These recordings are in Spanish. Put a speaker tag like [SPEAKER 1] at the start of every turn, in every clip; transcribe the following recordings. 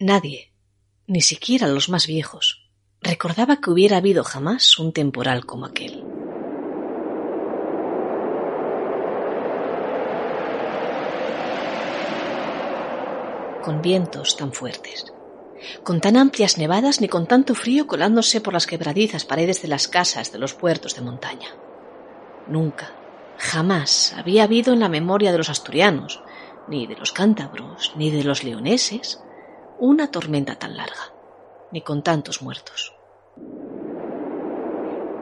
[SPEAKER 1] Nadie, ni siquiera los más viejos, recordaba que hubiera habido jamás un temporal como aquel. Con vientos tan fuertes, con tan amplias nevadas ni con tanto frío colándose por las quebradizas paredes de las casas de los puertos de montaña. Nunca, jamás había habido en la memoria de los asturianos, ni de los cántabros, ni de los leoneses, una tormenta tan larga, ni con tantos muertos.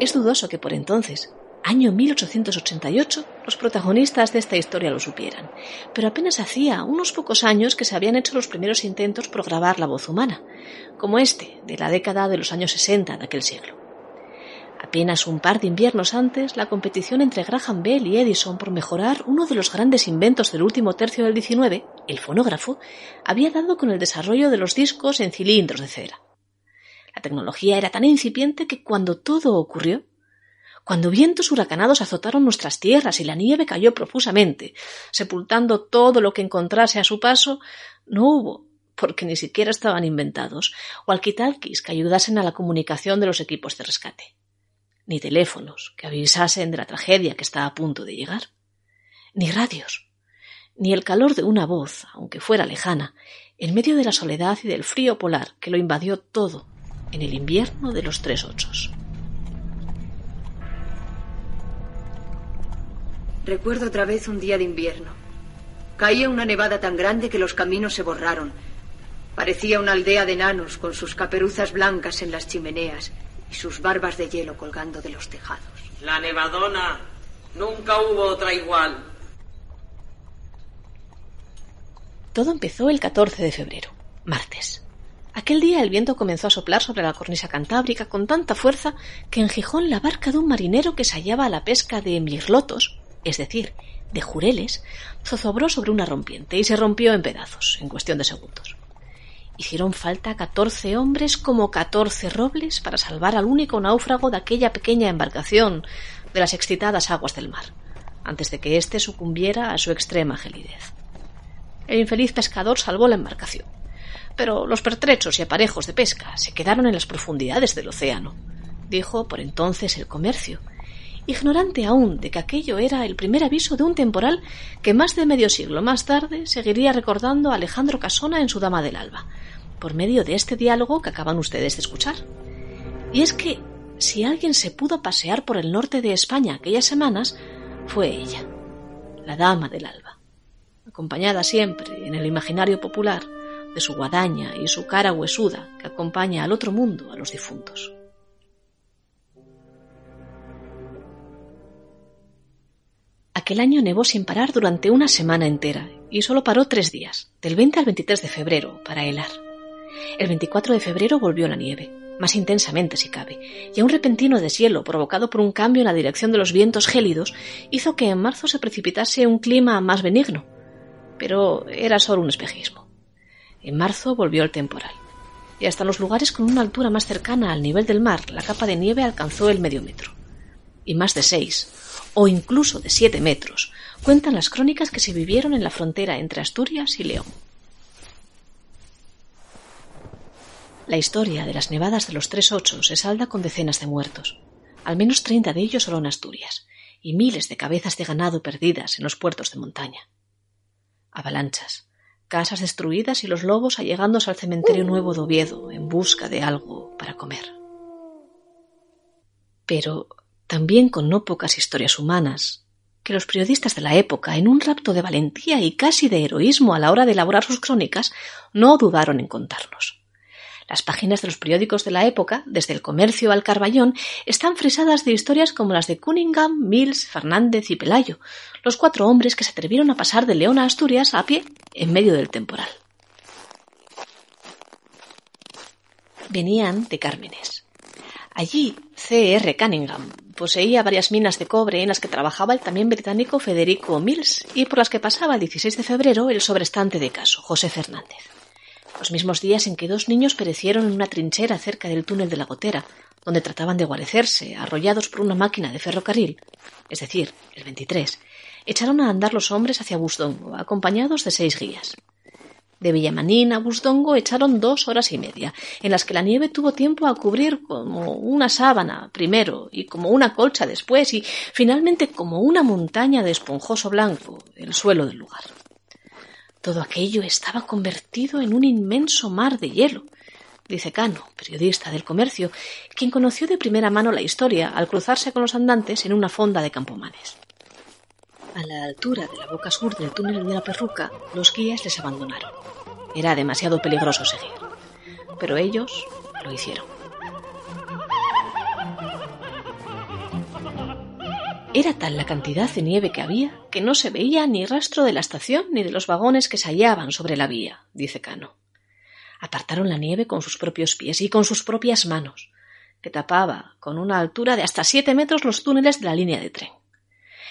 [SPEAKER 1] Es dudoso que por entonces, año 1888, los protagonistas de esta historia lo supieran, pero apenas hacía unos pocos años que se habían hecho los primeros intentos por grabar la voz humana, como este de la década de los años 60 de aquel siglo. Apenas un par de inviernos antes, la competición entre Graham Bell y Edison por mejorar uno de los grandes inventos del último tercio del XIX, el fonógrafo, había dado con el desarrollo de los discos en cilindros de cera. La tecnología era tan incipiente que cuando todo ocurrió, cuando vientos huracanados azotaron nuestras tierras y la nieve cayó profusamente, sepultando todo lo que encontrase a su paso, no hubo, porque ni siquiera estaban inventados, walkie-talkies que ayudasen a la comunicación de los equipos de rescate ni teléfonos que avisasen de la tragedia que estaba a punto de llegar, ni radios, ni el calor de una voz, aunque fuera lejana, en medio de la soledad y del frío polar que lo invadió todo en el invierno de los tres ochos.
[SPEAKER 2] Recuerdo otra vez un día de invierno. Caía una nevada tan grande que los caminos se borraron. Parecía una aldea de enanos con sus caperuzas blancas en las chimeneas y sus barbas de hielo colgando de los tejados.
[SPEAKER 3] La nevadona. Nunca hubo otra igual.
[SPEAKER 1] Todo empezó el 14 de febrero, martes. Aquel día el viento comenzó a soplar sobre la cornisa cantábrica con tanta fuerza que en Gijón la barca de un marinero que se hallaba a la pesca de mirlotos, es decir, de jureles, zozobró sobre una rompiente y se rompió en pedazos en cuestión de segundos. Hicieron falta catorce hombres como catorce robles para salvar al único náufrago de aquella pequeña embarcación de las excitadas aguas del mar, antes de que éste sucumbiera a su extrema gelidez. El infeliz pescador salvó la embarcación, pero los pertrechos y aparejos de pesca se quedaron en las profundidades del océano, dijo por entonces el comercio, ignorante aún de que aquello era el primer aviso de un temporal que más de medio siglo más tarde seguiría recordando a Alejandro Casona en su Dama del Alba, por medio de este diálogo que acaban ustedes de escuchar. Y es que si alguien se pudo pasear por el norte de España aquellas semanas, fue ella, la Dama del Alba, acompañada siempre en el imaginario popular de su guadaña y su cara huesuda que acompaña al otro mundo a los difuntos. Aquel año nevó sin parar durante una semana entera y solo paró tres días, del 20 al 23 de febrero, para helar. El 24 de febrero volvió la nieve, más intensamente si cabe, y a un repentino deshielo provocado por un cambio en la dirección de los vientos gélidos hizo que en marzo se precipitase un clima más benigno. Pero era solo un espejismo. En marzo volvió el temporal, y hasta los lugares con una altura más cercana al nivel del mar la capa de nieve alcanzó el medio metro. Y más de seis, o incluso de siete metros, cuentan las crónicas que se vivieron en la frontera entre Asturias y León. La historia de las nevadas de los tres ocho se salda con decenas de muertos, al menos treinta de ellos solo en Asturias, y miles de cabezas de ganado perdidas en los puertos de montaña. Avalanchas, casas destruidas y los lobos allegándose al cementerio nuevo de Oviedo en busca de algo para comer. Pero también con no pocas historias humanas, que los periodistas de la época, en un rapto de valentía y casi de heroísmo a la hora de elaborar sus crónicas, no dudaron en contarnos. Las páginas de los periódicos de la época, desde el comercio al Carballón, están fresadas de historias como las de Cunningham, Mills, Fernández y Pelayo, los cuatro hombres que se atrevieron a pasar de León a Asturias a pie en medio del temporal. Venían de Cármenes. Allí, C.R. Cunningham poseía varias minas de cobre en las que trabajaba el también británico Federico Mills y por las que pasaba el 16 de febrero el sobrestante de caso, José Fernández los mismos días en que dos niños perecieron en una trinchera cerca del túnel de la gotera, donde trataban de guarecerse, arrollados por una máquina de ferrocarril, es decir, el 23, echaron a andar los hombres hacia Busdongo, acompañados de seis guías. De Villamanín a Busdongo echaron dos horas y media, en las que la nieve tuvo tiempo a cubrir como una sábana primero, y como una colcha después, y finalmente como una montaña de esponjoso blanco el suelo del lugar. Todo aquello estaba convertido en un inmenso mar de hielo, dice Cano, periodista del comercio, quien conoció de primera mano la historia al cruzarse con los andantes en una fonda de Campomanes. A la altura de la boca sur del túnel de la perruca, los guías les abandonaron. Era demasiado peligroso seguir. Pero ellos lo hicieron. Era tal la cantidad de nieve que había que no se veía ni rastro de la estación ni de los vagones que se hallaban sobre la vía, dice Cano. Apartaron la nieve con sus propios pies y con sus propias manos, que tapaba con una altura de hasta siete metros los túneles de la línea de tren.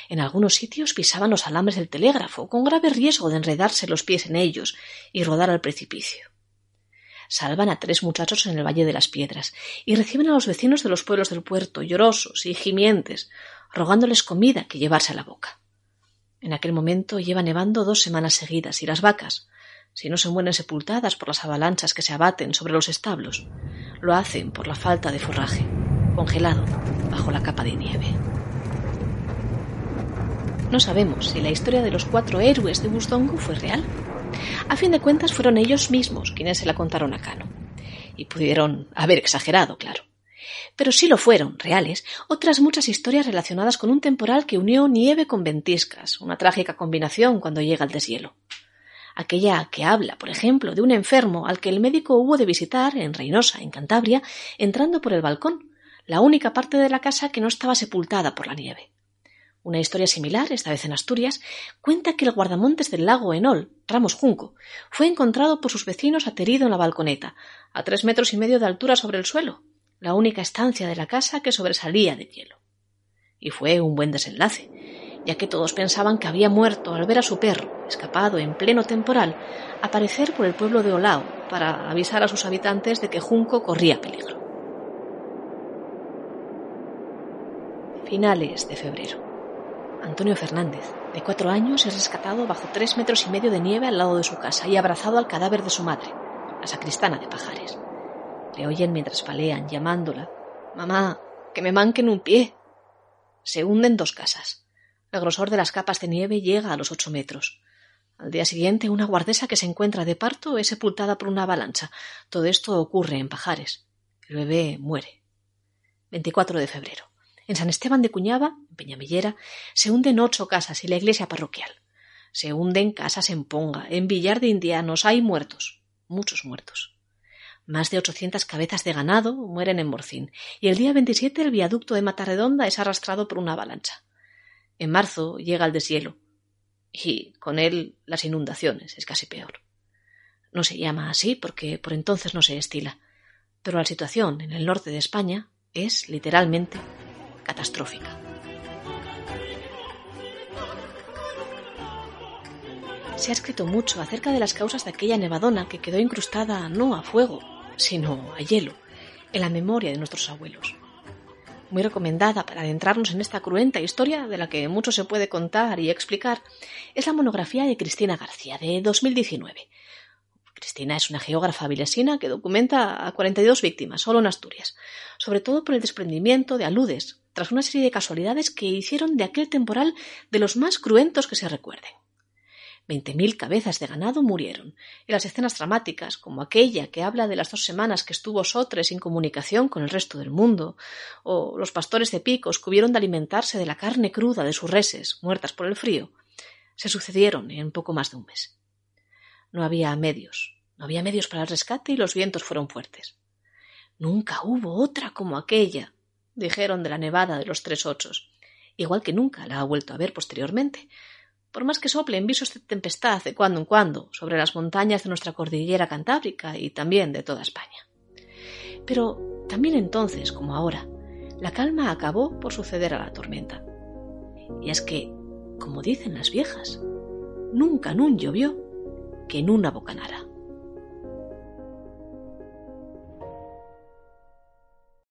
[SPEAKER 1] En algunos sitios pisaban los alambres del telégrafo, con grave riesgo de enredarse los pies en ellos y rodar al precipicio. Salvan a tres muchachos en el Valle de las Piedras y reciben a los vecinos de los pueblos del puerto, llorosos y gimientes, rogándoles comida que llevarse a la boca. En aquel momento lleva nevando dos semanas seguidas y las vacas, si no se mueren sepultadas por las avalanchas que se abaten sobre los establos, lo hacen por la falta de forraje, congelado bajo la capa de nieve. No sabemos si la historia de los cuatro héroes de Busdongo fue real. A fin de cuentas fueron ellos mismos quienes se la contaron a Cano. Y pudieron haber exagerado, claro. Pero sí lo fueron, reales, otras muchas historias relacionadas con un temporal que unió nieve con ventiscas, una trágica combinación cuando llega el deshielo. Aquella que habla, por ejemplo, de un enfermo al que el médico hubo de visitar en Reynosa, en Cantabria, entrando por el balcón, la única parte de la casa que no estaba sepultada por la nieve. Una historia similar, esta vez en Asturias, cuenta que el guardamontes del lago Enol, Ramos Junco, fue encontrado por sus vecinos aterido en la balconeta, a tres metros y medio de altura sobre el suelo, la única estancia de la casa que sobresalía de hielo. Y fue un buen desenlace, ya que todos pensaban que había muerto al ver a su perro, escapado en pleno temporal, aparecer por el pueblo de Olao para avisar a sus habitantes de que Junco corría peligro. Finales de febrero. Antonio Fernández, de cuatro años, es rescatado bajo tres metros y medio de nieve al lado de su casa y abrazado al cadáver de su madre, la sacristana de Pajares. Le oyen mientras palean, llamándola. Mamá, que me manquen un pie. Se hunden dos casas. El grosor de las capas de nieve llega a los ocho metros. Al día siguiente, una guardesa que se encuentra de parto es sepultada por una avalancha. Todo esto ocurre en Pajares. El bebé muere. 24 de febrero. En San Esteban de Cuñaba, Peñamillera, se hunden ocho casas y la iglesia parroquial. Se hunden casas en Ponga, en Villar de Indianos. Hay muertos, muchos muertos. Más de ochocientas cabezas de ganado mueren en Morcín, y el día 27 el viaducto de Matarredonda es arrastrado por una avalancha. En marzo llega el deshielo, y con él las inundaciones, es casi peor. No se llama así porque por entonces no se estila, pero la situación en el norte de España es literalmente catastrófica. Se ha escrito mucho acerca de las causas de aquella nevadona que quedó incrustada no a fuego, sino a hielo, en la memoria de nuestros abuelos. Muy recomendada para adentrarnos en esta cruenta historia de la que mucho se puede contar y explicar es la monografía de Cristina García de 2019. Cristina es una geógrafa vilesina que documenta a 42 víctimas solo en Asturias, sobre todo por el desprendimiento de aludes, tras una serie de casualidades que hicieron de aquel temporal de los más cruentos que se recuerden. Veinte mil cabezas de ganado murieron, y las escenas dramáticas, como aquella que habla de las dos semanas que estuvo Sotre sin comunicación con el resto del mundo, o los pastores de picos que hubieron de alimentarse de la carne cruda de sus reses, muertas por el frío, se sucedieron en poco más de un mes. No había medios, no había medios para el rescate y los vientos fueron fuertes. Nunca hubo otra como aquella, dijeron de la nevada de los tres ochos, igual que nunca la ha vuelto a ver posteriormente, por más que soplen visos de tempestad de cuando en cuando sobre las montañas de nuestra cordillera cantábrica y también de toda España. Pero también entonces, como ahora, la calma acabó por suceder a la tormenta. Y es que, como dicen las viejas, nunca nun llovió que en una bocanara.